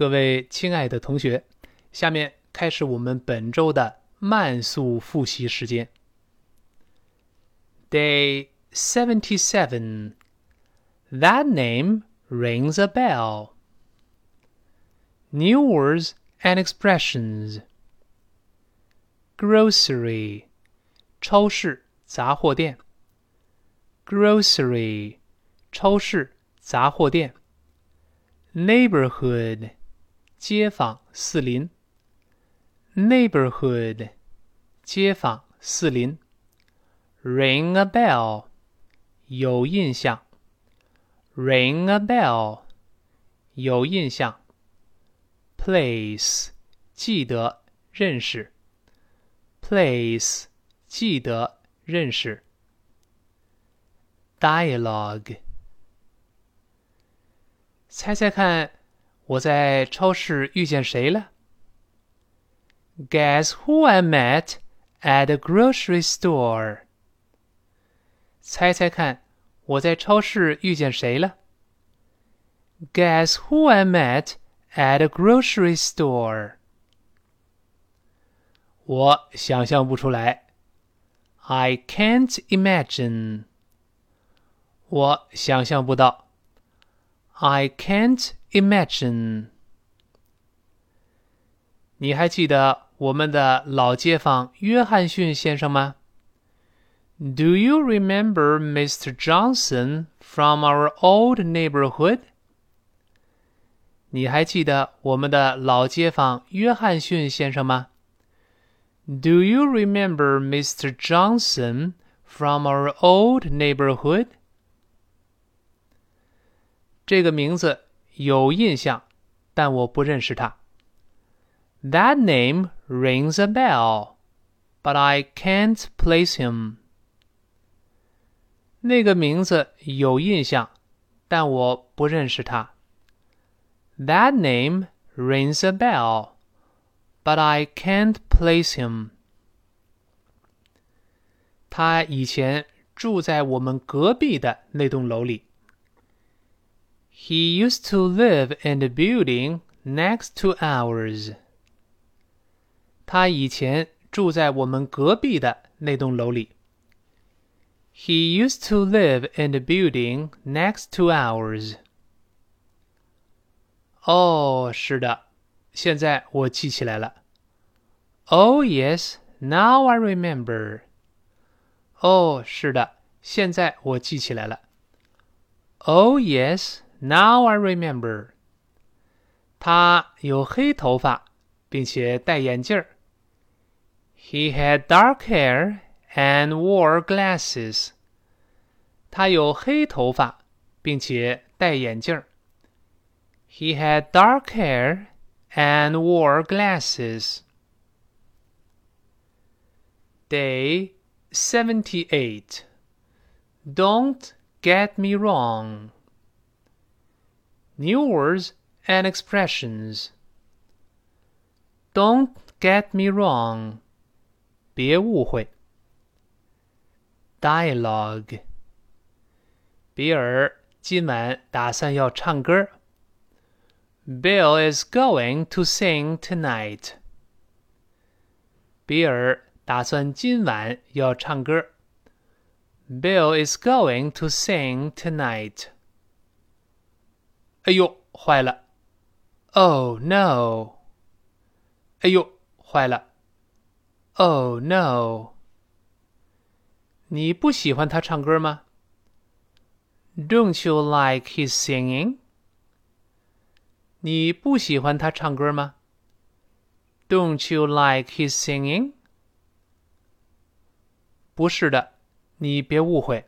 各位亲爱的同学，下面开始我们本周的慢速复习时间。Day seventy-seven. That name rings a bell. New words and expressions. Grocery. 超市、杂货店。Grocery. 超市、杂货店。Neighborhood. 街坊、四邻。Neighborhood. 街坊、四邻。Ring a bell. 有印象。Ring a bell. 有印象。Place. 记得、认识。Place. 记得、认识。Dialogue. 猜猜看，我在超市遇见谁了？Guess who I met at the grocery store? 猜猜看，我在超市遇见谁了？Guess who I met at a grocery store? 我想象不出来。I can't imagine. 我想象不到。I can't imagine. 你还记得我们的老街坊约翰逊先生吗？Do you remember Mr. Johnson from our old neighborhood? 你还记得我们的老街坊约翰逊先生吗？Do you remember Mr. Johnson from our old neighborhood? 这个名字 有印象，但我不认识他。That name rings a bell, but I can't place him. 那个名字有印象，但我不认识他。That name rings a bell, but I can't place him. 他以前住在我们隔壁的那栋楼里。He used to live in the building next to ours. 他以前住在我们隔壁的那栋楼里。He used to live in the building next to ours. 哦，是的，现在我记起来了。Oh yes, now I remember. 哦，是的，现在我记起来了。Oh yes, now I remember. 他有黑头发，并且戴眼镜儿。He had dark hair and wore glasses. 他有黑头发，并且戴眼镜儿。He had dark hair and wore glasses. Day 78. Don't get me wrong. New words and expressions. Don't get me wrong. 别误会。Dialogue. 比尔今晚打算要唱歌。Bill is going to sing tonight. 比尔打算今晚要唱歌。Bill is going to sing tonight. 哎呦，坏了！Oh no！哎呦，坏了！Oh no！你不喜欢他唱歌吗？Don't you like his singing？你不喜欢他唱歌吗？Don't you like his singing？不是的，你别误会。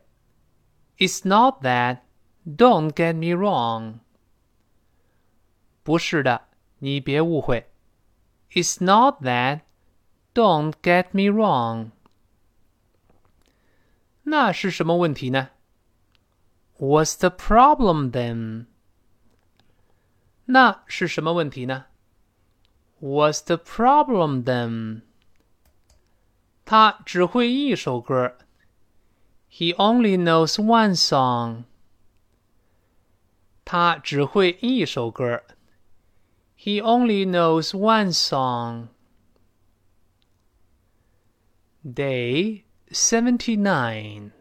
It's not that. Don't get me wrong. 不是的，你别误会。It's not that. Don't get me wrong. 那是什么问题呢？What's the problem then? 那是什么问题呢？What's the problem then? 他只会一首歌。He only knows one song. 他只会一首歌。 He only knows one song. Day 79.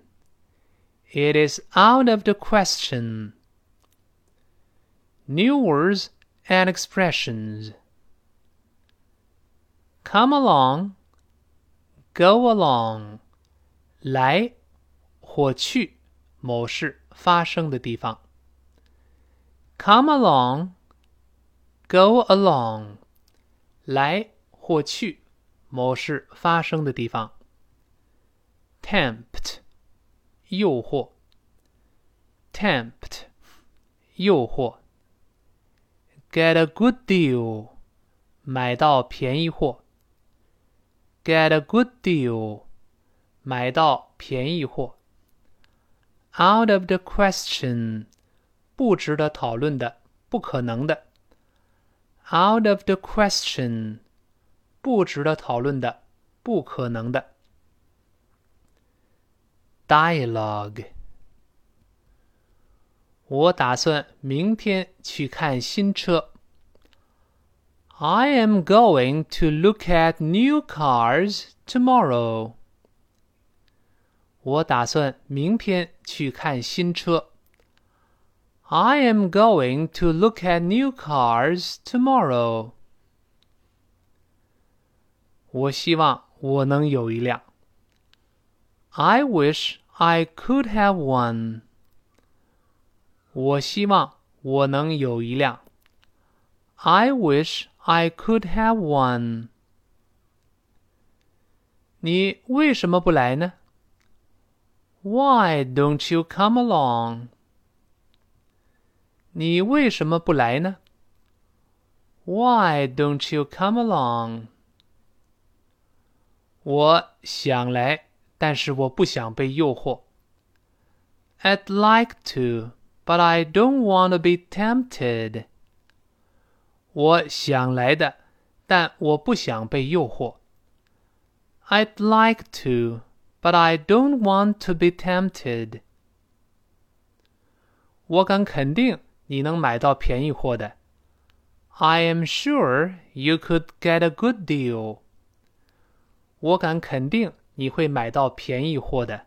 It is out of the question. New words and expressions. Come along, go along. 来或去某事发生的地方。Come along, go along. 来或去某事发生的地方。Tempt. 诱惑，tempt，诱惑。Get a good deal，买到便宜货。Get a good deal，买到便宜货。Out of the question，不值得讨论的，不可能的。 Out of the question，不值得讨论的，不可能的。Dialogue。我打算明天去看新车。I am going to look at new cars tomorrow. 我打算明天去看新车。 I am going to look at new cars tomorrow. 我希望我能有一辆。I wish I could have one. 我希望我能有一辆。I wish I could have one. 你为什么不来呢？Why don't you come along? 你为什么不来呢？Why don't you come along? 我想来。但是我不想被诱惑。I'd like to, but I don't want to be tempted. 我想来的，但我不想被诱惑。I'd like to, but I don't want to be tempted. 我敢肯定 你能买到便宜货的。I am sure you could get a good deal. 我敢肯定你会买到便宜货的。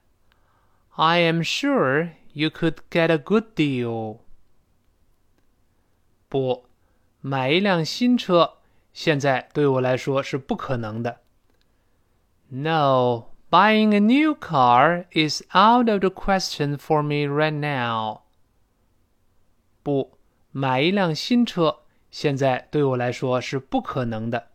I am sure you could get a good deal。不，买一辆新车现在对我来说是不可能的。No, buying a new car is out of the question for me right now。 不，买一辆新车现在对我来说是不可能的。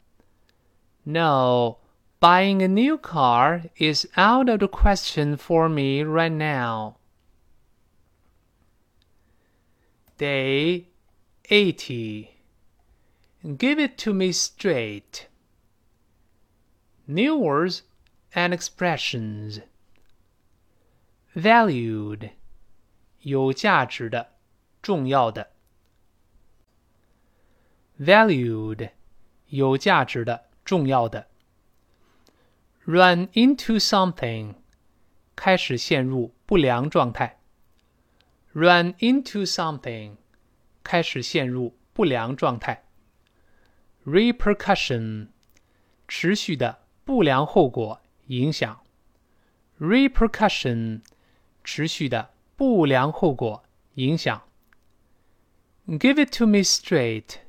No. Buying a new car is out of the question for me right now. Day 80. Give it to me straight. New words and expressions. Valued. 有价值的， 重要的。Valued. 有价值的，重要的。run into something，开始陷入不良状态。run into something，开始陷入不良状态。repercussion，持续的不良后果影响。repercussion，持续的不良后果影响。 Give it to me straight，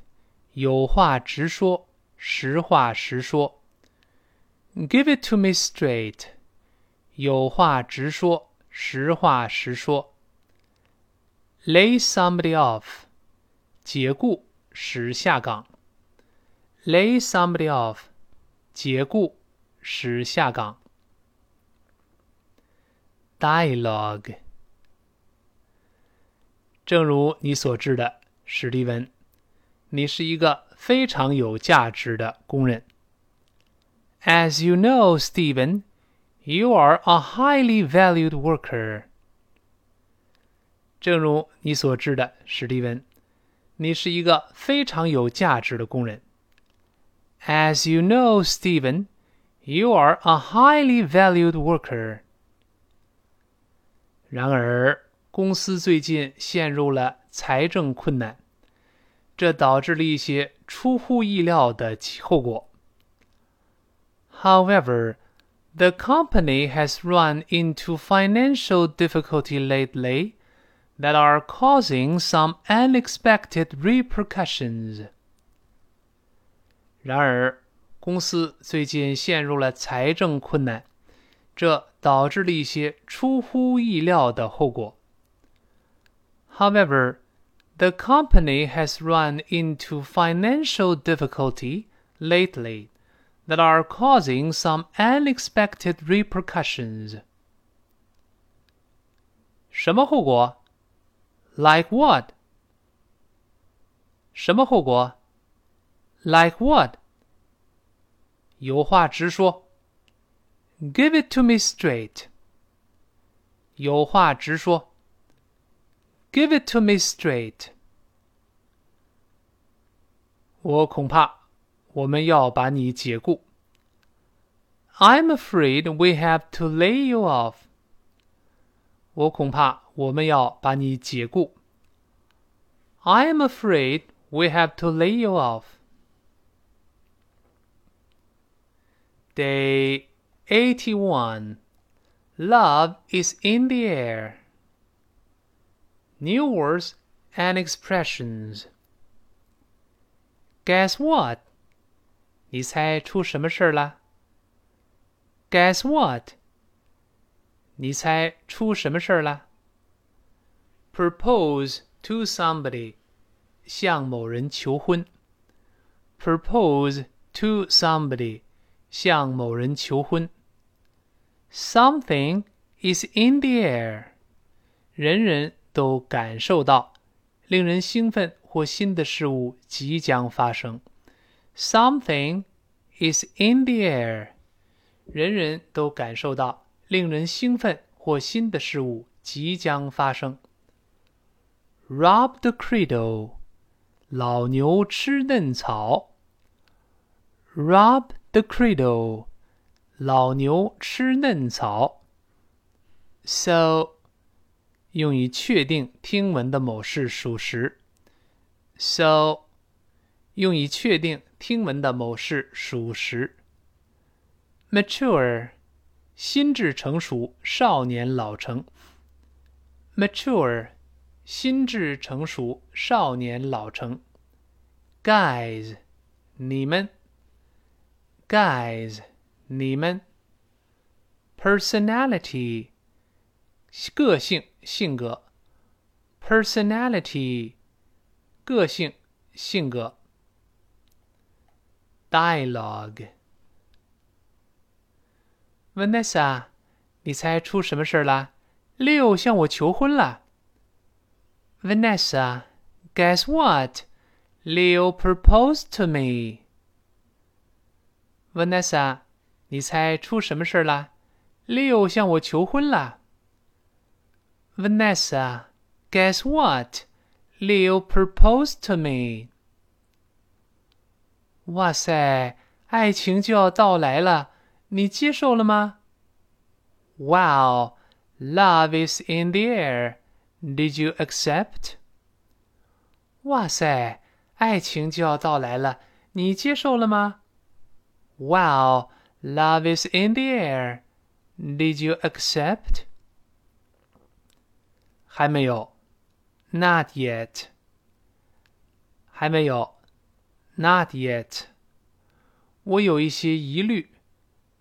有话直说，实话实说。Give it to me straight，有话直说，实话实说。Lay somebody off，解雇，使下岗。Lay somebody off，解雇，使下岗。Dialogue，正如你所知的，史蒂文，你是一个非常有价值的工人。As you know, Stephen, you are a highly valued worker. 正如你所知的，史蒂文，你是一个非常有价值的工人。As you know, Stephen, you are a highly valued worker. 然而，公司最近陷入了财政困难， 这导致了一些出乎意料的后果。However, the company has run into financial difficulty lately that are causing some unexpected repercussions. 然而，公司最近陷入了财政困难，这导致了一些出乎意料的后果。However, the company has run into financial difficulty lately that are causing some unexpected repercussions. 什么后果？Like what? 什么后果？Like what? 有话直说。Give it to me straight. 有话直说。 Give it to me straight. 我恐怕我们要把你解雇。I'm afraid we have to lay you off. 我恐怕我们要把你解雇。I'm afraid we have to lay you off. Day 81 Love is in the air. New words and expressions. Guess what? 你猜出什么事儿了？Guess what? 你猜出什么事儿了？Propose to somebody，向某人求婚。Propose to somebody。向某人求婚。Something is in the air，人人 都感受到，令人兴奋或新的事物即将发生。Something is in the air，人人都感受到，令人兴奋或新的事物即将发生。Rob the cradle，老牛吃嫩草。Rob The cradle，老牛吃嫩草。So， 用以确定听闻的某事属实。So，用以确定听闻的某事属实。Mature，心智成熟，少年老成。Mature，心智成熟，少年老成。Guys，你们。guys，你们；personality，个性、性格；personality，个性、性格；dialogue。Vanessa，你猜出什么事儿了？Leo 向我求婚了。Vanessa，guess what？Leo proposed to me。Vanessa，你猜出什么事儿了？Leo 向我求婚 了。Vanessa，guess what？Leo proposed to me。哇塞，爱情就要到来了，你接受了吗？Wow，love is in the air. Did you accept？哇塞，爱情就要到来了，你接受了吗？Wow, love is in the air. Did you accept? 还没有，Not yet. 还没有，Not yet. 我有一些疑虑，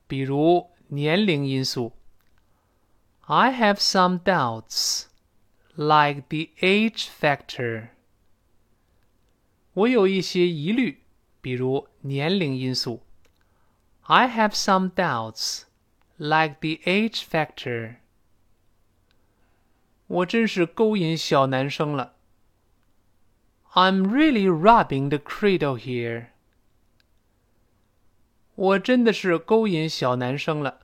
比如年龄因素。I have some doubts, like the age factor. 我有一些疑虑，比如年龄因素。I have some doubts, like the age factor. 我真是勾引小男生了。I'm really robbing the cradle here. 我真的是勾引小男生了。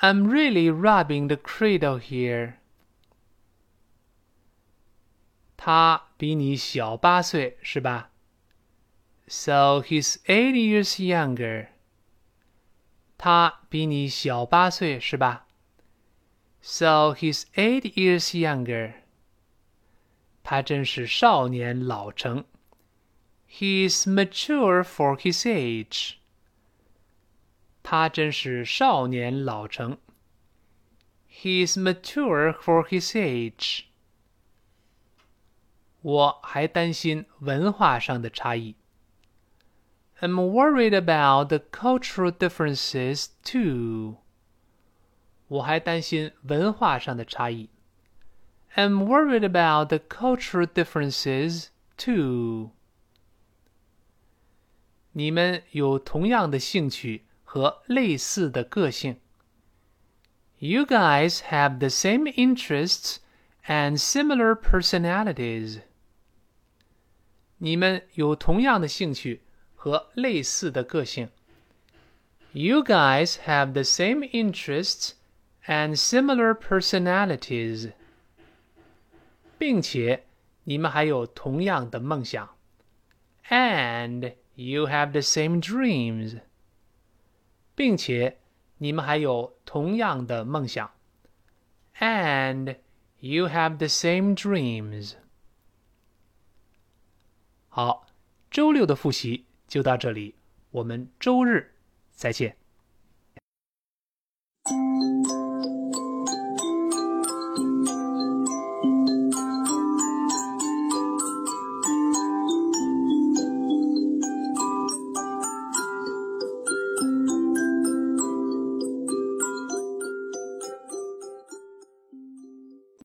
I'm really robbing the cradle here. 他比你小八岁，是吧？so he's eight years younger. 他比你小八岁，是吧 ？So he's eight years younger. 他真是少年老成。He is mature for his age. 他真是少年老成。He is mature for his age. 我还担心文化上的差异。I'm worried about the cultural differences too. 我还担心文化上的差异。I'm worried about the cultural differences too. 你们有同样的兴趣和类似的个性。You guys have the same interests and similar personalities. 你们有同样的兴趣和类似的个性。You guys have the same interests and similar personalities. 并且你们还有同样的梦想。And you have the same dreams. 并且你们还有同样的梦想。And you have the same dreams. 好，周六的复习就到这里，我们周日再见。